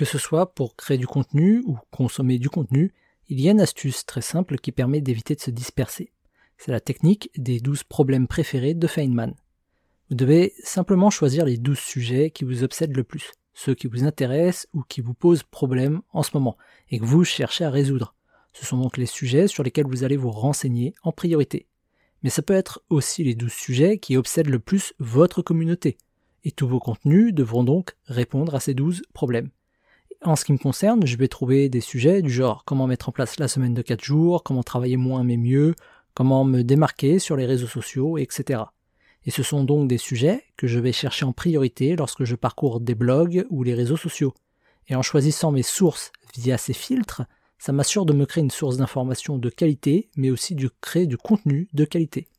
Que ce soit pour créer du contenu ou consommer du contenu, il y a une astuce très simple qui permet d'éviter de se disperser. C'est la technique des 12 problèmes préférés de Feynman. Vous devez simplement choisir les 12 sujets qui vous obsèdent le plus, ceux qui vous intéressent ou qui vous posent problème en ce moment et que vous cherchez à résoudre. Ce sont donc les sujets sur lesquels vous allez vous renseigner en priorité. Mais ça peut être aussi les 12 sujets qui obsèdent le plus votre communauté. Et tous vos contenus devront donc répondre à ces 12 problèmes. En ce qui me concerne, je vais trouver des sujets du genre comment mettre en place la semaine de 4 jours, comment travailler moins mais mieux, comment me démarquer sur les réseaux sociaux, etc. Et ce sont donc des sujets que je vais chercher en priorité lorsque je parcours des blogs ou les réseaux sociaux. Et en choisissant mes sources via ces filtres, ça m'assure de me créer une source d'information de qualité, mais aussi de créer du contenu de qualité.